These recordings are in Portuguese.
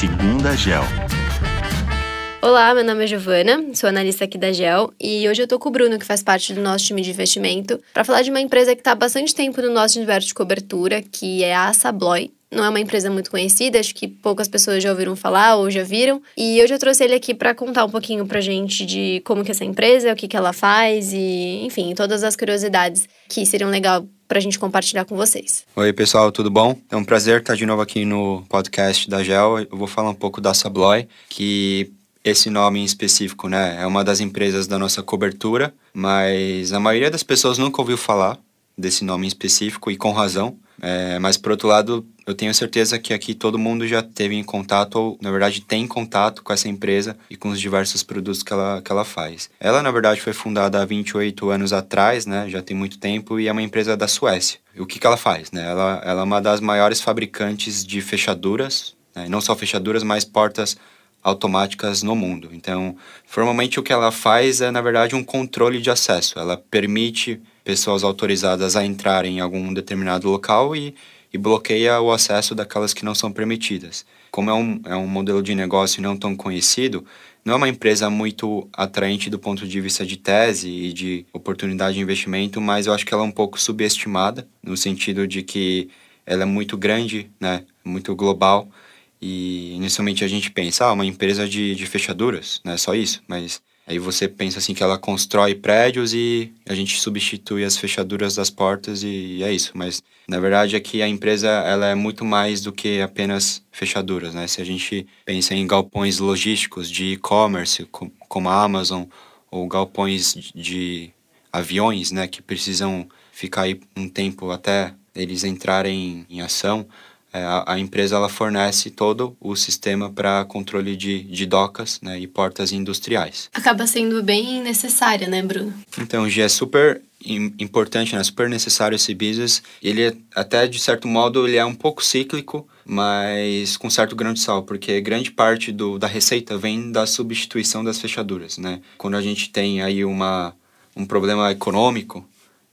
Segunda Gel. Olá, meu nome é Giovana, sou analista aqui da Gel e hoje eu tô com o Bruno, que faz parte do nosso time de investimento, para falar de uma empresa que está há bastante tempo no nosso universo de cobertura, que é a Sabloy. Não é uma empresa muito conhecida, acho que poucas pessoas já ouviram falar ou já viram. E eu trouxe ele aqui para contar um pouquinho pra gente de como que é essa empresa, o que que ela faz e, enfim, todas as curiosidades que seriam legal pra gente compartilhar com vocês. Oi, pessoal, tudo bom? É um prazer estar de novo aqui no podcast da Gel. Eu vou falar um pouco da Sabloy, que esse nome em específico, né, é uma das empresas da nossa cobertura, mas a maioria das pessoas nunca ouviu falar desse nome em específico e com razão. É, mas por outro lado, eu tenho certeza que aqui todo mundo já teve em contato, ou na verdade tem contato com essa empresa e com os diversos produtos que ela, que ela faz. Ela, na verdade, foi fundada há 28 anos atrás, né? Já tem muito tempo, e é uma empresa da Suécia. O que, que ela faz? Né? Ela, ela é uma das maiores fabricantes de fechaduras, né? não só fechaduras, mas portas automáticas no mundo. Então, formalmente o que ela faz é, na verdade, um controle de acesso. Ela permite pessoas autorizadas a entrarem em algum determinado local e, e bloqueia o acesso daquelas que não são permitidas. Como é um, é um modelo de negócio não tão conhecido, não é uma empresa muito atraente do ponto de vista de tese e de oportunidade de investimento, mas eu acho que ela é um pouco subestimada, no sentido de que ela é muito grande, né, muito global, e inicialmente a gente pensa, ah, uma empresa de, de fechaduras, né, só isso, mas Aí você pensa assim que ela constrói prédios e a gente substitui as fechaduras das portas e é isso. Mas na verdade é que a empresa ela é muito mais do que apenas fechaduras, né? Se a gente pensa em galpões logísticos de e-commerce como a Amazon ou galpões de aviões, né, que precisam ficar aí um tempo até eles entrarem em ação, a, a, empresa ela fornece todo o sistema para controle de, de docas né, e portas industriais. Acaba sendo bem necessária, né, Bruno? Então, já é super importante, né, super necessário esse business. Ele é, até de certo modo ele é um pouco cíclico, mas com certo grão de sal, porque grande parte do, da receita vem da substituição das fechaduras, né? Quando a gente tem aí uma, um problema econômico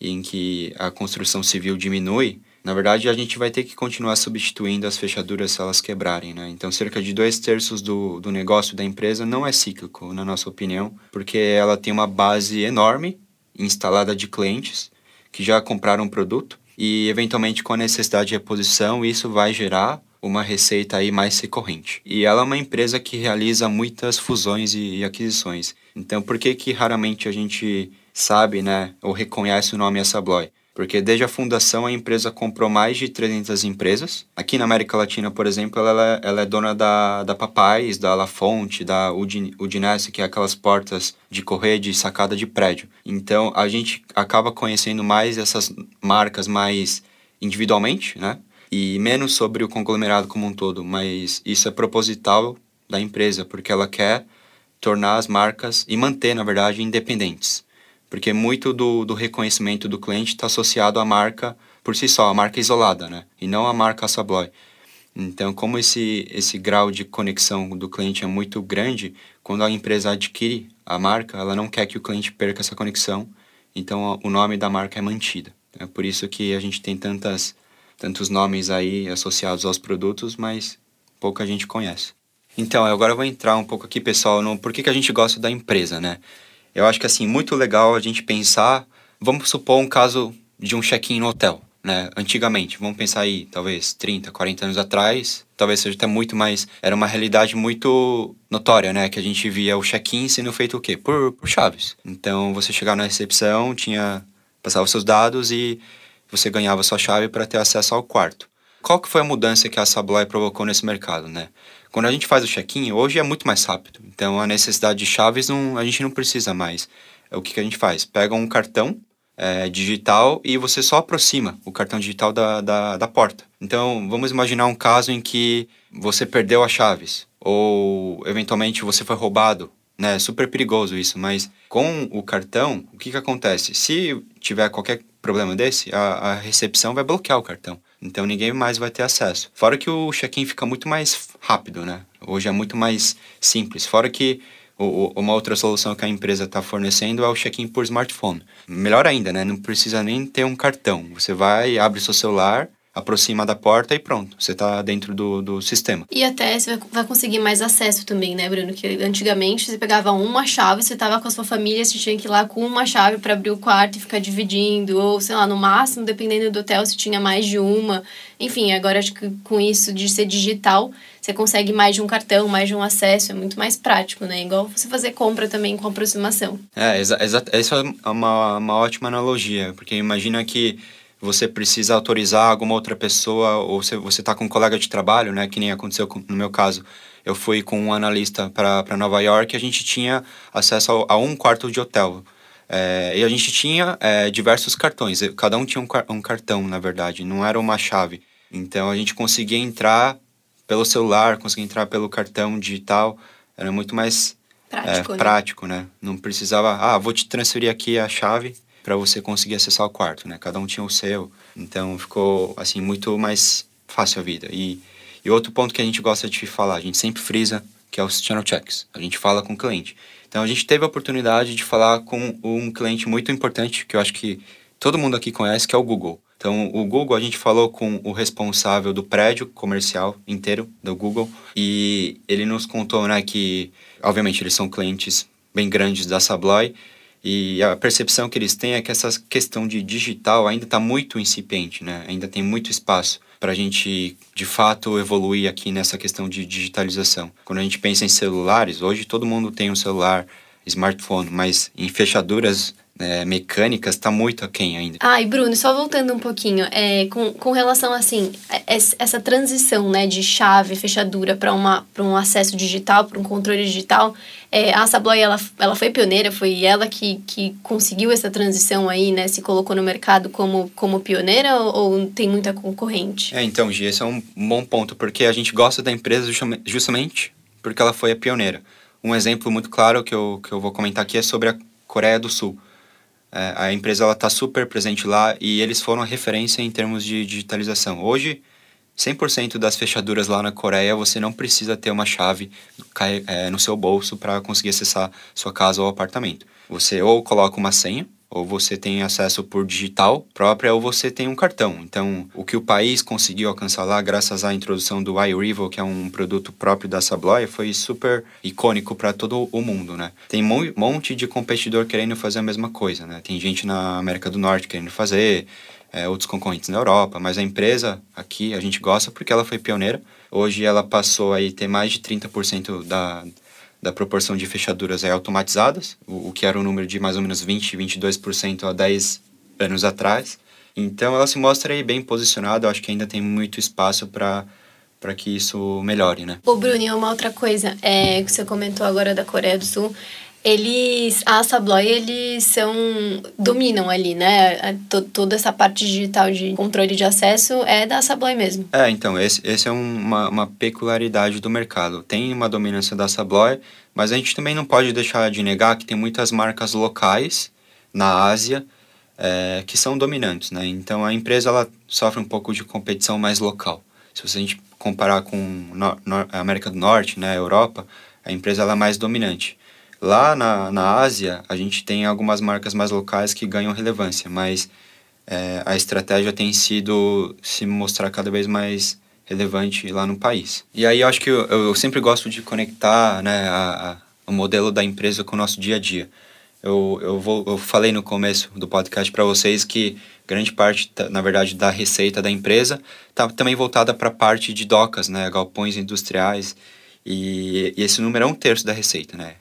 em que a construção civil diminui, na verdade, a gente vai ter que continuar substituindo as fechaduras se elas quebrarem, né? Então, cerca de dois terços do, do negócio da empresa não é cíclico, na nossa opinião, porque ela tem uma base enorme instalada de clientes que já compraram o produto e, eventualmente, com a necessidade de reposição, isso vai gerar uma receita aí mais recorrente. E ela é uma empresa que realiza muitas fusões e, e aquisições. Então, por que que raramente a gente sabe, né, ou reconhece o nome Assabloy? Porque desde a fundação a empresa comprou mais de 300 empresas. Aqui na América Latina, por exemplo, ela, é, ela é dona da, da Papais, da La Fonte, da Udinese, que é aquelas portas de correr de sacada de prédio. Então a gente acaba conhecendo mais essas marcas mais individualmente, né? E menos sobre o conglomerado como um todo. Mas isso é proposital da empresa, porque ela quer tornar as marcas e manter, na verdade, independentes porque muito do, do reconhecimento do cliente está associado à marca por si só, a marca isolada, né? E não a marca Sabloy. Então, como esse, esse grau de conexão do cliente é muito grande, quando a empresa adquire a marca, ela não quer que o cliente perca essa conexão, então o nome da marca é mantido. É por isso que a gente tem tantas, tantos nomes aí associados aos produtos, mas pouca gente conhece. Então, agora eu vou entrar um pouco aqui, pessoal, no por que, que a gente gosta da empresa, né? Eu acho que assim, muito legal a gente pensar, vamos supor um caso de um check-in no hotel, né? Antigamente, vamos pensar aí, talvez 30, 40 anos atrás, talvez seja até muito mais, era uma realidade muito notória, né? Que a gente via o check-in sendo feito o quê? Por, por chaves. Então, você chegava na recepção, tinha passava os seus dados e você ganhava sua chave para ter acesso ao quarto. Qual que foi a mudança que a Sabloy provocou nesse mercado, né? Quando a gente faz o check-in, hoje é muito mais rápido. Então a necessidade de chaves não, a gente não precisa mais. É o que, que a gente faz? Pega um cartão é, digital e você só aproxima o cartão digital da, da, da porta. Então vamos imaginar um caso em que você perdeu as chaves ou eventualmente você foi roubado. Né? Super perigoso isso, mas com o cartão, o que, que acontece? Se tiver qualquer problema desse, a, a recepção vai bloquear o cartão. Então ninguém mais vai ter acesso. Fora que o check-in fica muito mais rápido, né? Hoje é muito mais simples. Fora que o, uma outra solução que a empresa está fornecendo é o check-in por smartphone. Melhor ainda, né? Não precisa nem ter um cartão. Você vai, abre seu celular, aproxima da porta e pronto, você está dentro do, do sistema. E até você vai conseguir mais acesso também, né, Bruno? Que antigamente você pegava uma chave, você estava com a sua família, você tinha que ir lá com uma chave para abrir o quarto e ficar dividindo, ou sei lá, no máximo, dependendo do hotel, se tinha mais de uma. Enfim, agora acho que com isso de ser digital, você consegue mais de um cartão, mais de um acesso, é muito mais prático, né? Igual você fazer compra também com aproximação. É. Exa essa é uma, uma ótima analogia, porque imagina que você precisa autorizar alguma outra pessoa, ou você está com um colega de trabalho, né, que nem aconteceu no meu caso. Eu fui com um analista para Nova York e a gente tinha acesso a, a um quarto de hotel. É, e a gente tinha é, diversos cartões, cada um tinha um, um cartão, na verdade, não era uma chave. Então a gente conseguia entrar pelo celular, conseguia entrar pelo cartão digital, era muito mais prático, é, né? prático né? Não precisava, ah, vou te transferir aqui a chave para você conseguir acessar o quarto, né? Cada um tinha o seu, então ficou assim muito mais fácil a vida. E, e outro ponto que a gente gosta de falar, a gente sempre frisa, que é os channel checks. A gente fala com o cliente. Então a gente teve a oportunidade de falar com um cliente muito importante que eu acho que todo mundo aqui conhece, que é o Google. Então, o Google, a gente falou com o responsável do prédio comercial inteiro do Google e ele nos contou, né, que, obviamente, eles são clientes bem grandes da Sabloy e a percepção que eles têm é que essa questão de digital ainda está muito incipiente, né? Ainda tem muito espaço para a gente, de fato, evoluir aqui nessa questão de digitalização. Quando a gente pensa em celulares, hoje todo mundo tem um celular, smartphone, mas em fechaduras é, mecânicas está muito aquém ainda. Ah, e Bruno, só voltando um pouquinho, é, com, com relação assim, é, essa transição né, de chave, fechadura para um acesso digital, para um controle digital, é, a Sabloy ela, ela foi pioneira, foi ela que, que conseguiu essa transição aí, né? Se colocou no mercado como, como pioneira ou, ou tem muita concorrente? É, então, Gi, esse é um bom ponto, porque a gente gosta da empresa justamente porque ela foi a pioneira. Um exemplo muito claro que eu, que eu vou comentar aqui é sobre a Coreia do Sul. É, a empresa está super presente lá e eles foram a referência em termos de digitalização. Hoje, 100% das fechaduras lá na Coreia você não precisa ter uma chave é, no seu bolso para conseguir acessar sua casa ou apartamento. Você ou coloca uma senha ou você tem acesso por digital própria, ou você tem um cartão. Então, o que o país conseguiu alcançar lá, graças à introdução do iRival, que é um produto próprio da Sabloy, foi super icônico para todo o mundo, né? Tem um monte de competidor querendo fazer a mesma coisa, né? Tem gente na América do Norte querendo fazer, é, outros concorrentes na Europa, mas a empresa aqui a gente gosta porque ela foi pioneira. Hoje ela passou a ter mais de 30% da, da proporção de fechaduras é automatizadas, o, o que era um número de mais ou menos 20, 22% há 10 anos atrás. Então ela se mostra aí bem posicionada, acho que ainda tem muito espaço para para que isso melhore, né? Ô, Bruno, uma outra coisa, é, que você comentou agora da Coreia do Sul, eles, a Sabloy, eles são, dominam ali, né? toda essa parte digital de controle de acesso é da Sabloy mesmo. É, então, esse, esse é uma, uma peculiaridade do mercado. Tem uma dominância da Sabloy, mas a gente também não pode deixar de negar que tem muitas marcas locais na Ásia é, que são dominantes, né? Então, a empresa, ela sofre um pouco de competição mais local. Se você a gente comparar com a América do Norte, né, Europa, a empresa ela é mais dominante. Lá na, na Ásia, a gente tem algumas marcas mais locais que ganham relevância, mas é, a estratégia tem sido se mostrar cada vez mais relevante lá no país. E aí eu acho que eu, eu sempre gosto de conectar né, a, a, o modelo da empresa com o nosso dia a dia. Eu, eu, vou, eu falei no começo do podcast para vocês que grande parte, na verdade, da receita da empresa está também voltada para a parte de docas, né, galpões industriais, e, e, esse número é um terço da receita, né?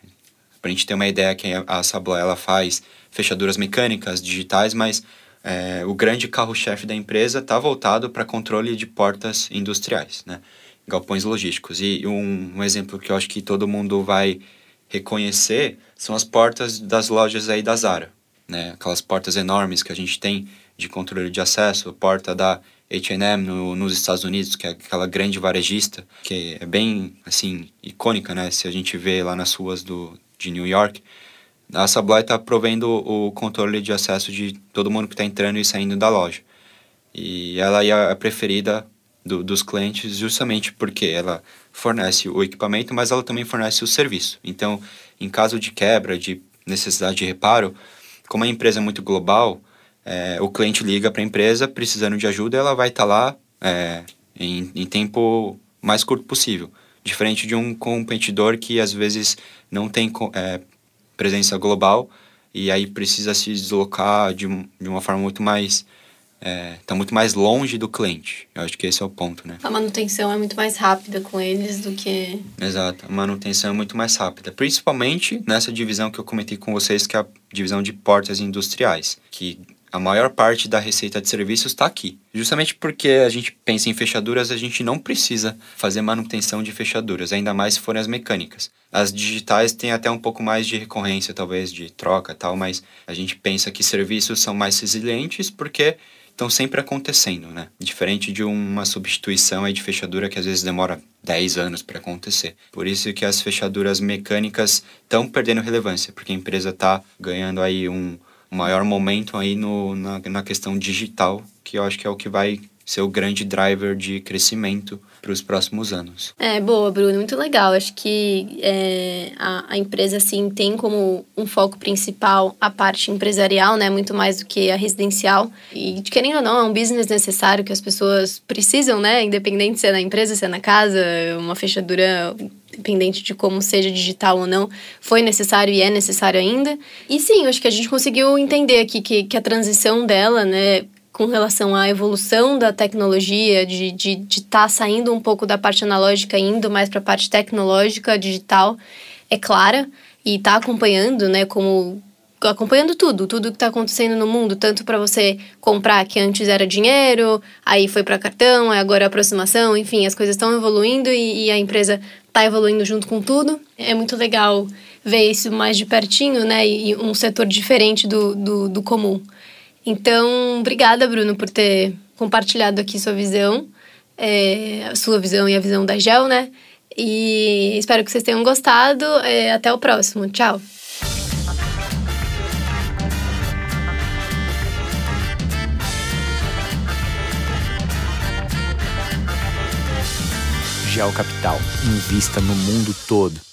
Para a gente ter uma ideia que a Sabla ela faz fechaduras mecânicas, digitais, mas é, o grande carro-chefe da empresa está voltado para controle de portas industriais, né? galpões logísticos. E um, um, exemplo que eu acho que todo mundo vai reconhecer são as portas das lojas aí da Zara, né? aquelas portas enormes que a gente tem de controle de acesso, porta da H&M no, nos Estados Unidos, que é aquela grande varejista, que é bem, assim, icônica, né? Se a gente vê lá nas ruas do, de New York, a Sabloy está provendo o controle de acesso de todo mundo que está entrando e saindo da loja. E ela é a preferida do, dos clientes justamente porque ela fornece o equipamento, mas ela também fornece o serviço. Então, em caso de quebra, de necessidade de reparo, como a empresa é muito global, é, o cliente liga para a empresa precisando de ajuda, ela vai estar tá lá é, em, em tempo mais curto possível. Diferente de um competidor que às vezes não tem é, presença global e aí precisa se deslocar de, de uma forma muito mais está é, tá muito mais longe do cliente. Eu acho que esse é o ponto, né? A manutenção é muito mais rápida com eles do que. Exato, a manutenção é muito mais rápida. Principalmente nessa divisão que eu comentei com vocês, que é a divisão de portas industriais, que a maior parte da receita de serviços está aqui. Justamente porque a gente pensa em fechaduras, a gente não precisa fazer manutenção de fechaduras, ainda mais se forem as mecânicas. As digitais têm até um pouco mais de recorrência, talvez, de troca tal, mas a gente pensa que serviços são mais resilientes porque estão sempre acontecendo, né? Diferente de uma substituição aí de fechadura que às vezes demora 10 anos para acontecer. Por isso que as fechaduras mecânicas estão perdendo relevância, porque a empresa está ganhando aí um maior momento aí no, na, na questão digital, que eu acho que é o que vai ser o grande driver de crescimento para os próximos anos. É, boa, Bruno, muito legal. Acho que é, a, a, empresa, assim, tem como um foco principal a parte empresarial, né? Muito mais do que a residencial. E, querendo ou não, é um business necessário que as pessoas precisam, né? Independente se é na empresa, se é na casa, uma fechadura independente de como seja digital ou não, foi necessário e é necessário ainda. E sim, acho que a gente conseguiu entender aqui que, que a transição dela, né, com relação à evolução da tecnologia, de estar de, de tá saindo um pouco da parte analógica indo mais para a parte tecnológica, digital, é clara e está acompanhando, né, como acompanhando tudo, tudo que está acontecendo no mundo, tanto para você comprar que antes era dinheiro, aí foi para cartão, agora é aproximação, enfim, as coisas estão evoluindo e, e, a empresa está evoluindo junto com tudo. É muito legal ver isso mais de pertinho, né, e um setor diferente do, do, do comum. Então, obrigada, Bruno, por ter compartilhado aqui sua visão, é, a sua visão e a visão da Gel, né? E espero que vocês tenham gostado. É, até o próximo. Tchau. Gel Capital. Invista no mundo todo.